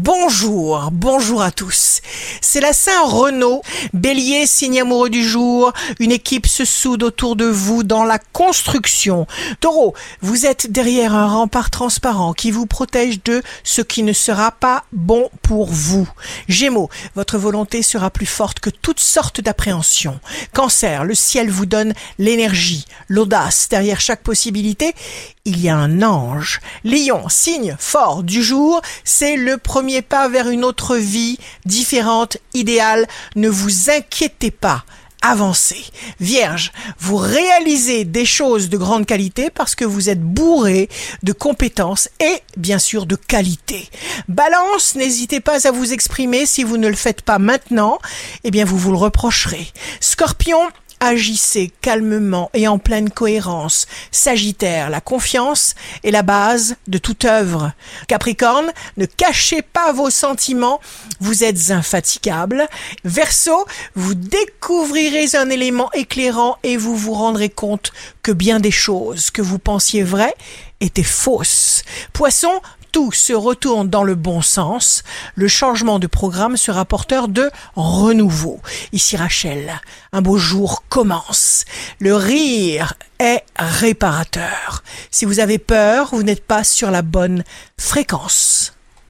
Bonjour, bonjour à tous. C'est la Saint-Renaud. Bélier, signe amoureux du jour. Une équipe se soude autour de vous dans la construction. Taureau, vous êtes derrière un rempart transparent qui vous protège de ce qui ne sera pas bon pour vous. Gémeaux, votre volonté sera plus forte que toutes sortes d'appréhensions. Cancer, le ciel vous donne l'énergie, l'audace. Derrière chaque possibilité, il y a un ange. Lion, signe fort du jour, c'est le premier pas vers une autre vie différente, idéale. Ne vous inquiétez pas. Avancez. Vierge, vous réalisez des choses de grande qualité parce que vous êtes bourré de compétences et bien sûr de qualité. Balance, n'hésitez pas à vous exprimer si vous ne le faites pas maintenant, eh bien vous vous le reprocherez. Scorpion, Agissez calmement et en pleine cohérence. Sagittaire, la confiance est la base de toute œuvre. Capricorne, ne cachez pas vos sentiments, vous êtes infatigable. Verseau, vous découvrirez un élément éclairant et vous vous rendrez compte que bien des choses que vous pensiez vraies étaient fausses. Poisson, tout se retourne dans le bon sens, le changement de programme sera porteur de renouveau. Ici Rachel, un beau jour commence. Le rire est réparateur. Si vous avez peur, vous n'êtes pas sur la bonne fréquence.